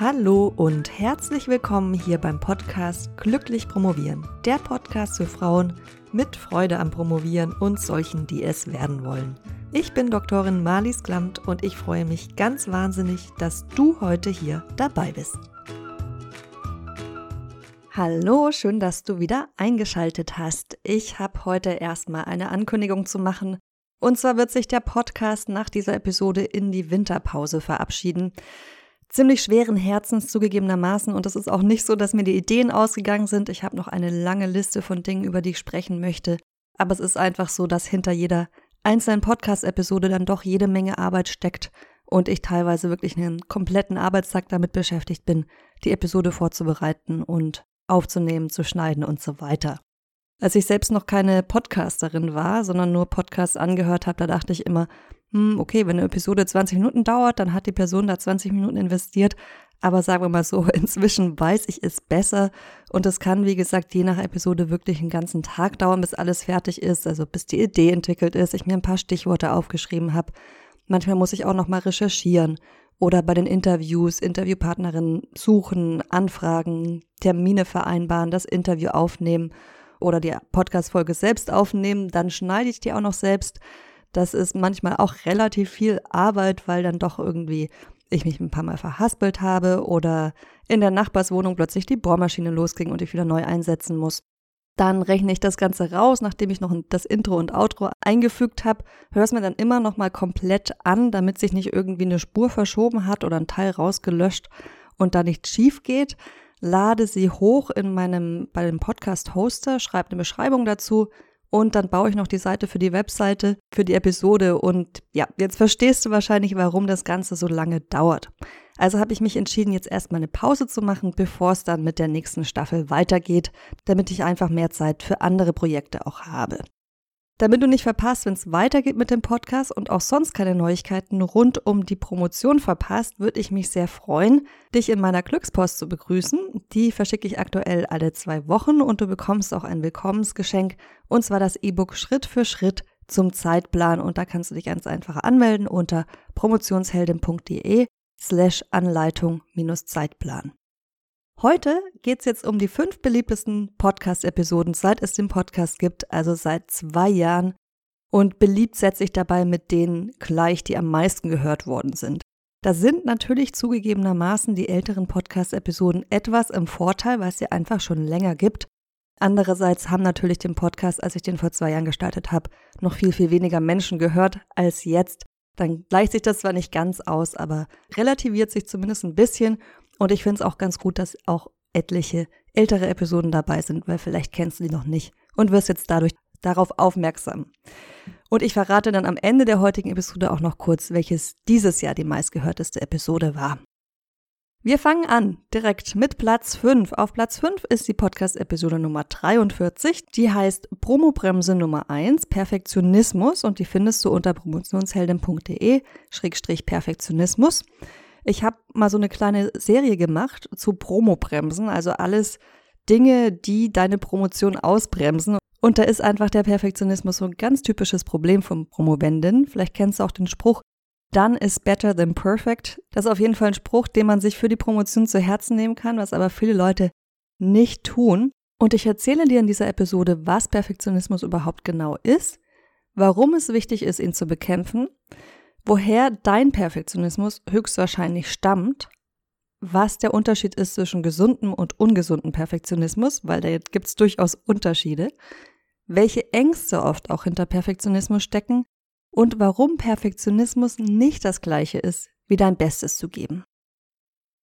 Hallo und herzlich willkommen hier beim Podcast Glücklich Promovieren. Der Podcast für Frauen mit Freude am Promovieren und solchen, die es werden wollen. Ich bin Doktorin Marlies Klamt und ich freue mich ganz wahnsinnig, dass du heute hier dabei bist. Hallo, schön, dass du wieder eingeschaltet hast. Ich habe heute erstmal eine Ankündigung zu machen. Und zwar wird sich der Podcast nach dieser Episode in die Winterpause verabschieden ziemlich schweren Herzens zugegebenermaßen und es ist auch nicht so, dass mir die Ideen ausgegangen sind. Ich habe noch eine lange Liste von Dingen, über die ich sprechen möchte. Aber es ist einfach so, dass hinter jeder einzelnen Podcast-Episode dann doch jede Menge Arbeit steckt und ich teilweise wirklich einen kompletten Arbeitstag damit beschäftigt bin, die Episode vorzubereiten und aufzunehmen, zu schneiden und so weiter. Als ich selbst noch keine Podcasterin war, sondern nur Podcasts angehört habe, da dachte ich immer, hm, okay, wenn eine Episode 20 Minuten dauert, dann hat die Person da 20 Minuten investiert. Aber sagen wir mal so, inzwischen weiß ich es besser und es kann, wie gesagt, je nach Episode wirklich einen ganzen Tag dauern, bis alles fertig ist, also bis die Idee entwickelt ist, ich mir ein paar Stichworte aufgeschrieben habe. Manchmal muss ich auch nochmal recherchieren oder bei den Interviews Interviewpartnerinnen suchen, anfragen, Termine vereinbaren, das Interview aufnehmen oder die Podcast-Folge selbst aufnehmen, dann schneide ich die auch noch selbst. Das ist manchmal auch relativ viel Arbeit, weil dann doch irgendwie ich mich ein paar Mal verhaspelt habe oder in der Nachbarswohnung plötzlich die Bohrmaschine losging und ich wieder neu einsetzen muss. Dann rechne ich das Ganze raus, nachdem ich noch das Intro und Outro eingefügt habe, höre es mir dann immer noch mal komplett an, damit sich nicht irgendwie eine Spur verschoben hat oder ein Teil rausgelöscht und da nichts schief geht. Lade sie hoch in meinem bei dem Podcast Hoster, schreibe eine Beschreibung dazu, und dann baue ich noch die Seite für die Webseite, für die Episode. Und ja, jetzt verstehst du wahrscheinlich, warum das Ganze so lange dauert. Also habe ich mich entschieden, jetzt erstmal eine Pause zu machen, bevor es dann mit der nächsten Staffel weitergeht, damit ich einfach mehr Zeit für andere Projekte auch habe. Damit du nicht verpasst, wenn es weitergeht mit dem Podcast und auch sonst keine Neuigkeiten rund um die Promotion verpasst, würde ich mich sehr freuen, dich in meiner Glückspost zu begrüßen. Die verschicke ich aktuell alle zwei Wochen und du bekommst auch ein Willkommensgeschenk und zwar das E-Book Schritt für Schritt zum Zeitplan und da kannst du dich ganz einfach anmelden unter promotionsheldin.de slash Anleitung minus Zeitplan. Heute geht es jetzt um die fünf beliebtesten Podcast-Episoden, seit es den Podcast gibt, also seit zwei Jahren. Und beliebt setze ich dabei mit denen gleich, die am meisten gehört worden sind. Da sind natürlich zugegebenermaßen die älteren Podcast-Episoden etwas im Vorteil, weil es sie einfach schon länger gibt. Andererseits haben natürlich den Podcast, als ich den vor zwei Jahren gestartet habe, noch viel, viel weniger Menschen gehört als jetzt. Dann gleicht sich das zwar nicht ganz aus, aber relativiert sich zumindest ein bisschen. Und ich finde es auch ganz gut, dass auch etliche ältere Episoden dabei sind, weil vielleicht kennst du die noch nicht und wirst jetzt dadurch darauf aufmerksam. Und ich verrate dann am Ende der heutigen Episode auch noch kurz, welches dieses Jahr die meistgehörteste Episode war. Wir fangen an direkt mit Platz 5. Auf Platz 5 ist die Podcast-Episode Nummer 43. Die heißt Promobremse Nummer 1, Perfektionismus und die findest du unter promotionsheldin.de-perfektionismus. Ich habe mal so eine kleine Serie gemacht zu Promobremsen, also alles Dinge, die deine Promotion ausbremsen. Und da ist einfach der Perfektionismus so ein ganz typisches Problem von Promovenden. Vielleicht kennst du auch den Spruch, Done is better than perfect. Das ist auf jeden Fall ein Spruch, den man sich für die Promotion zu Herzen nehmen kann, was aber viele Leute nicht tun. Und ich erzähle dir in dieser Episode, was Perfektionismus überhaupt genau ist, warum es wichtig ist, ihn zu bekämpfen woher dein Perfektionismus höchstwahrscheinlich stammt, was der Unterschied ist zwischen gesundem und ungesundem Perfektionismus, weil da gibt es durchaus Unterschiede, welche Ängste oft auch hinter Perfektionismus stecken und warum Perfektionismus nicht das gleiche ist, wie dein Bestes zu geben.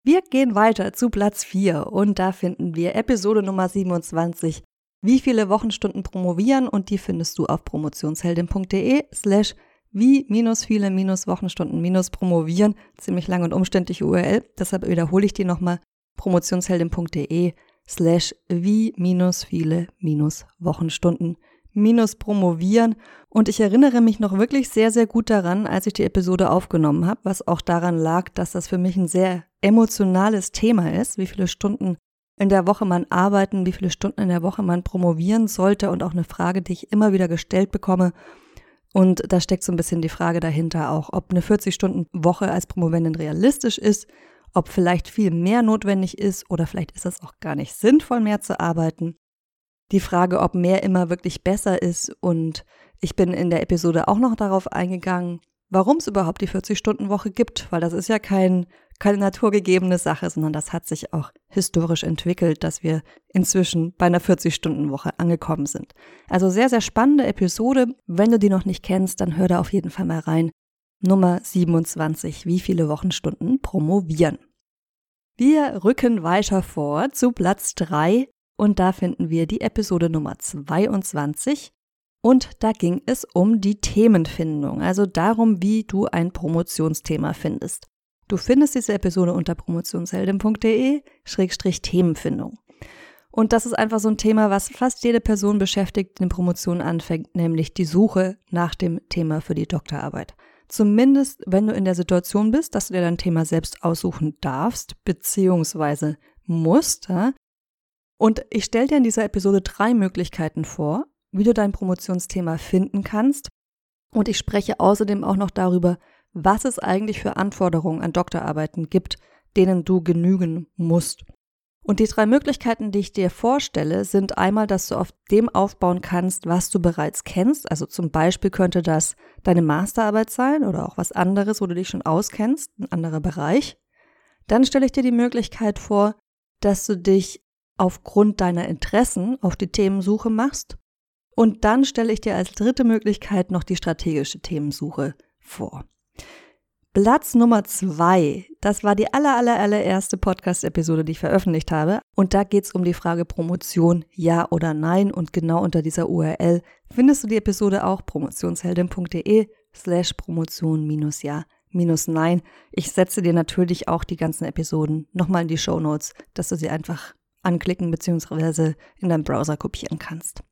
Wir gehen weiter zu Platz 4 und da finden wir Episode Nummer 27, wie viele Wochenstunden promovieren und die findest du auf promotionsheldin.de slash wie minus viele minus Wochenstunden minus promovieren. Ziemlich lang und umständliche URL. Deshalb wiederhole ich die nochmal. promotionsheldin.de slash wie minus viele minus Wochenstunden minus promovieren. Und ich erinnere mich noch wirklich sehr, sehr gut daran, als ich die Episode aufgenommen habe, was auch daran lag, dass das für mich ein sehr emotionales Thema ist, wie viele Stunden in der Woche man arbeiten, wie viele Stunden in der Woche man promovieren sollte und auch eine Frage, die ich immer wieder gestellt bekomme und da steckt so ein bisschen die Frage dahinter auch, ob eine 40-Stunden-Woche als Promovendin realistisch ist, ob vielleicht viel mehr notwendig ist oder vielleicht ist es auch gar nicht sinnvoll, mehr zu arbeiten. Die Frage, ob mehr immer wirklich besser ist und ich bin in der Episode auch noch darauf eingegangen, warum es überhaupt die 40-Stunden-Woche gibt, weil das ist ja kein, keine naturgegebene Sache, sondern das hat sich auch historisch entwickelt, dass wir inzwischen bei einer 40-Stunden-Woche angekommen sind. Also sehr, sehr spannende Episode. Wenn du die noch nicht kennst, dann hör da auf jeden Fall mal rein. Nummer 27. Wie viele Wochenstunden promovieren? Wir rücken weiter vor zu Platz 3 und da finden wir die Episode Nummer 22. Und da ging es um die Themenfindung, also darum, wie du ein Promotionsthema findest. Du findest diese Episode unter promotionsheldin.de-themenfindung. Und das ist einfach so ein Thema, was fast jede Person beschäftigt, die eine Promotion anfängt, nämlich die Suche nach dem Thema für die Doktorarbeit. Zumindest, wenn du in der Situation bist, dass du dir dein Thema selbst aussuchen darfst, beziehungsweise musst. Ja? Und ich stelle dir in dieser Episode drei Möglichkeiten vor, wie du dein Promotionsthema finden kannst. Und ich spreche außerdem auch noch darüber, was es eigentlich für Anforderungen an Doktorarbeiten gibt, denen du genügen musst. Und die drei Möglichkeiten, die ich dir vorstelle, sind einmal, dass du auf dem aufbauen kannst, was du bereits kennst. Also zum Beispiel könnte das deine Masterarbeit sein oder auch was anderes, wo du dich schon auskennst, ein anderer Bereich. Dann stelle ich dir die Möglichkeit vor, dass du dich aufgrund deiner Interessen auf die Themensuche machst. Und dann stelle ich dir als dritte Möglichkeit noch die strategische Themensuche vor. Platz Nummer zwei, das war die aller, aller, allererste Podcast-Episode, die ich veröffentlicht habe. Und da geht es um die Frage Promotion, ja oder nein. Und genau unter dieser URL findest du die Episode auch promotionsheldin.de slash promotion minus ja minus nein. Ich setze dir natürlich auch die ganzen Episoden nochmal in die Show Notes, dass du sie einfach anklicken bzw. in deinem Browser kopieren kannst.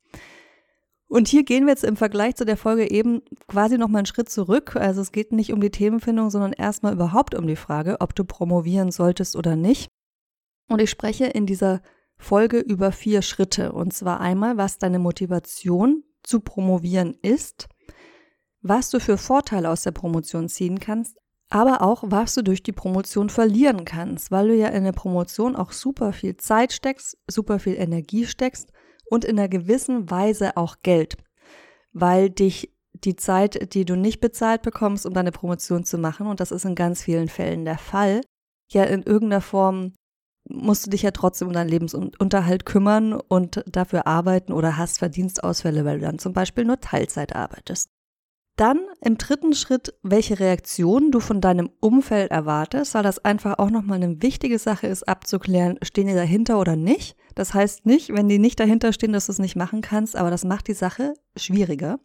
Und hier gehen wir jetzt im Vergleich zu der Folge eben quasi nochmal einen Schritt zurück. Also es geht nicht um die Themenfindung, sondern erstmal überhaupt um die Frage, ob du promovieren solltest oder nicht. Und ich spreche in dieser Folge über vier Schritte. Und zwar einmal, was deine Motivation zu promovieren ist, was du für Vorteile aus der Promotion ziehen kannst, aber auch, was du durch die Promotion verlieren kannst, weil du ja in der Promotion auch super viel Zeit steckst, super viel Energie steckst und in einer gewissen Weise auch Geld, weil dich die Zeit, die du nicht bezahlt bekommst, um deine Promotion zu machen, und das ist in ganz vielen Fällen der Fall, ja in irgendeiner Form musst du dich ja trotzdem um deinen Lebensunterhalt kümmern und dafür arbeiten oder hast Verdienstausfälle, weil du dann zum Beispiel nur Teilzeit arbeitest. Dann im dritten Schritt, welche Reaktion du von deinem Umfeld erwartest, weil das einfach auch nochmal eine wichtige Sache ist, abzuklären, stehen die dahinter oder nicht. Das heißt nicht, wenn die nicht dahinter stehen, dass du es nicht machen kannst, aber das macht die Sache schwieriger.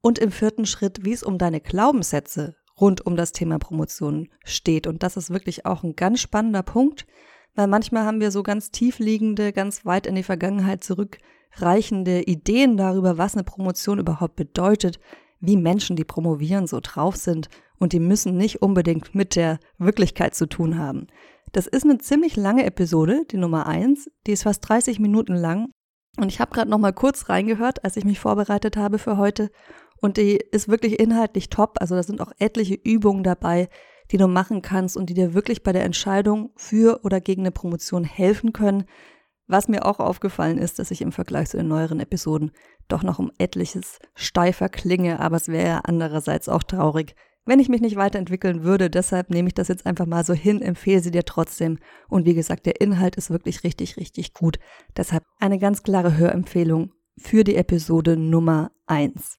Und im vierten Schritt, wie es um deine Glaubenssätze rund um das Thema Promotion steht. Und das ist wirklich auch ein ganz spannender Punkt, weil manchmal haben wir so ganz tiefliegende, ganz weit in die Vergangenheit zurückreichende Ideen darüber, was eine Promotion überhaupt bedeutet, wie Menschen, die promovieren, so drauf sind und die müssen nicht unbedingt mit der Wirklichkeit zu tun haben. Das ist eine ziemlich lange Episode, die Nummer eins. Die ist fast 30 Minuten lang. Und ich habe gerade noch mal kurz reingehört, als ich mich vorbereitet habe für heute. Und die ist wirklich inhaltlich top. Also da sind auch etliche Übungen dabei, die du machen kannst und die dir wirklich bei der Entscheidung für oder gegen eine Promotion helfen können. Was mir auch aufgefallen ist, dass ich im Vergleich zu den neueren Episoden doch noch um etliches steifer klinge, aber es wäre ja andererseits auch traurig, wenn ich mich nicht weiterentwickeln würde. Deshalb nehme ich das jetzt einfach mal so hin, empfehle sie dir trotzdem. Und wie gesagt, der Inhalt ist wirklich richtig, richtig gut. Deshalb eine ganz klare Hörempfehlung für die Episode Nummer 1.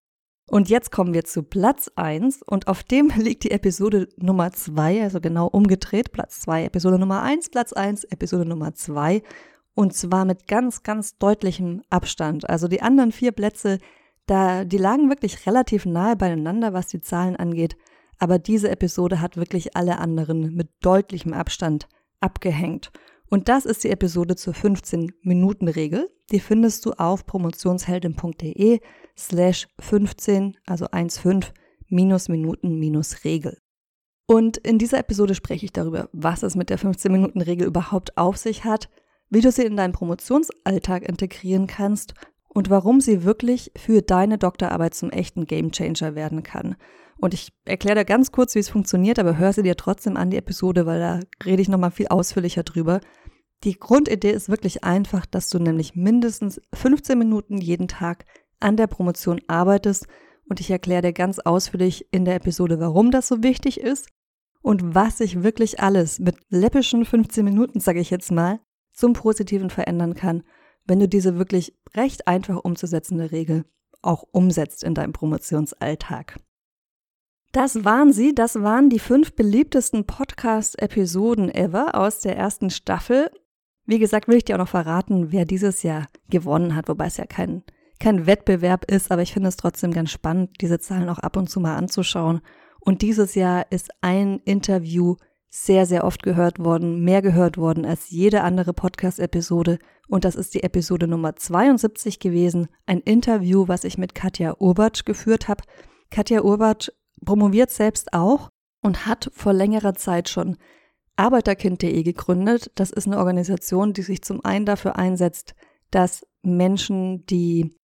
Und jetzt kommen wir zu Platz 1 und auf dem liegt die Episode Nummer 2, also genau umgedreht, Platz 2, Episode Nummer 1, Platz 1, Episode Nummer 2 und zwar mit ganz, ganz deutlichem Abstand. Also die anderen vier Plätze, da, die lagen wirklich relativ nahe beieinander, was die Zahlen angeht. Aber diese Episode hat wirklich alle anderen mit deutlichem Abstand abgehängt. Und das ist die Episode zur 15-Minuten-Regel. Die findest du auf promotionsheldin.de slash 15, also 1,5 minus Minuten minus Regel. Und in dieser Episode spreche ich darüber, was es mit der 15-Minuten-Regel überhaupt auf sich hat, wie du sie in deinen Promotionsalltag integrieren kannst und warum sie wirklich für deine Doktorarbeit zum echten Gamechanger werden kann. Und ich erkläre dir ganz kurz, wie es funktioniert, aber hör sie dir trotzdem an, die Episode, weil da rede ich nochmal viel ausführlicher drüber. Die Grundidee ist wirklich einfach, dass du nämlich mindestens 15 Minuten jeden Tag an der Promotion arbeitest und ich erkläre dir ganz ausführlich in der Episode, warum das so wichtig ist und was sich wirklich alles mit läppischen 15 Minuten, sage ich jetzt mal, zum Positiven verändern kann, wenn du diese wirklich recht einfach umzusetzende Regel auch umsetzt in deinem Promotionsalltag. Das waren sie, das waren die fünf beliebtesten Podcast-Episoden ever aus der ersten Staffel. Wie gesagt, will ich dir auch noch verraten, wer dieses Jahr gewonnen hat, wobei es ja kein, kein Wettbewerb ist, aber ich finde es trotzdem ganz spannend, diese Zahlen auch ab und zu mal anzuschauen. Und dieses Jahr ist ein Interview sehr, sehr oft gehört worden, mehr gehört worden als jede andere Podcast-Episode. Und das ist die Episode Nummer 72 gewesen, ein Interview, was ich mit Katja Urbatsch geführt habe. Katja Urbatsch promoviert selbst auch und hat vor längerer Zeit schon Arbeiterkind.de gegründet. Das ist eine Organisation, die sich zum einen dafür einsetzt, dass Menschen, die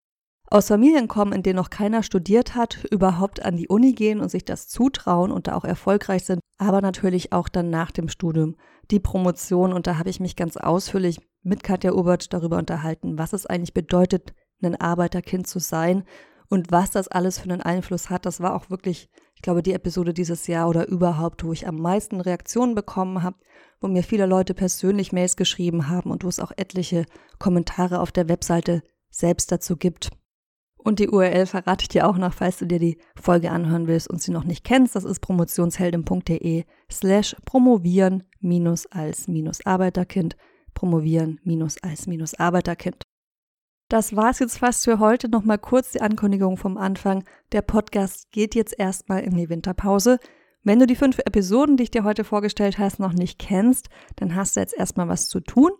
aus Familien kommen, in denen noch keiner studiert hat, überhaupt an die Uni gehen und sich das zutrauen und da auch erfolgreich sind, aber natürlich auch dann nach dem Studium die Promotion. Und da habe ich mich ganz ausführlich mit Katja Obert darüber unterhalten, was es eigentlich bedeutet, ein Arbeiterkind zu sein und was das alles für einen Einfluss hat. Das war auch wirklich, ich glaube, die Episode dieses Jahr oder überhaupt, wo ich am meisten Reaktionen bekommen habe, wo mir viele Leute persönlich Mails geschrieben haben und wo es auch etliche Kommentare auf der Webseite selbst dazu gibt. Und die URL verrate ich dir auch noch, falls du dir die Folge anhören willst und sie noch nicht kennst. Das ist promotionsheldin.de slash promovieren minus als minus Arbeiterkind. Promovieren minus als minus Arbeiterkind. Das war's jetzt fast für heute. Nochmal kurz die Ankündigung vom Anfang. Der Podcast geht jetzt erstmal in die Winterpause. Wenn du die fünf Episoden, die ich dir heute vorgestellt hast, noch nicht kennst, dann hast du jetzt erstmal was zu tun.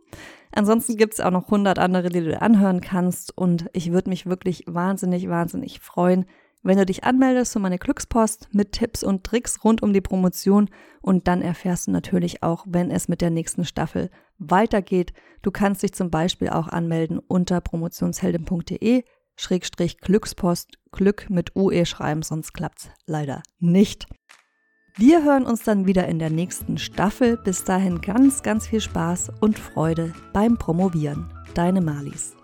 Ansonsten gibt es auch noch 100 andere, die du anhören kannst und ich würde mich wirklich wahnsinnig, wahnsinnig freuen, wenn du dich anmeldest für meine Glückspost mit Tipps und Tricks rund um die Promotion und dann erfährst du natürlich auch, wenn es mit der nächsten Staffel weitergeht. Du kannst dich zum Beispiel auch anmelden unter promotionsheldin.de Schrägstrich Glückspost, Glück mit UE schreiben, sonst klappt's leider nicht. Wir hören uns dann wieder in der nächsten Staffel. Bis dahin ganz, ganz viel Spaß und Freude beim Promovieren. Deine Malis.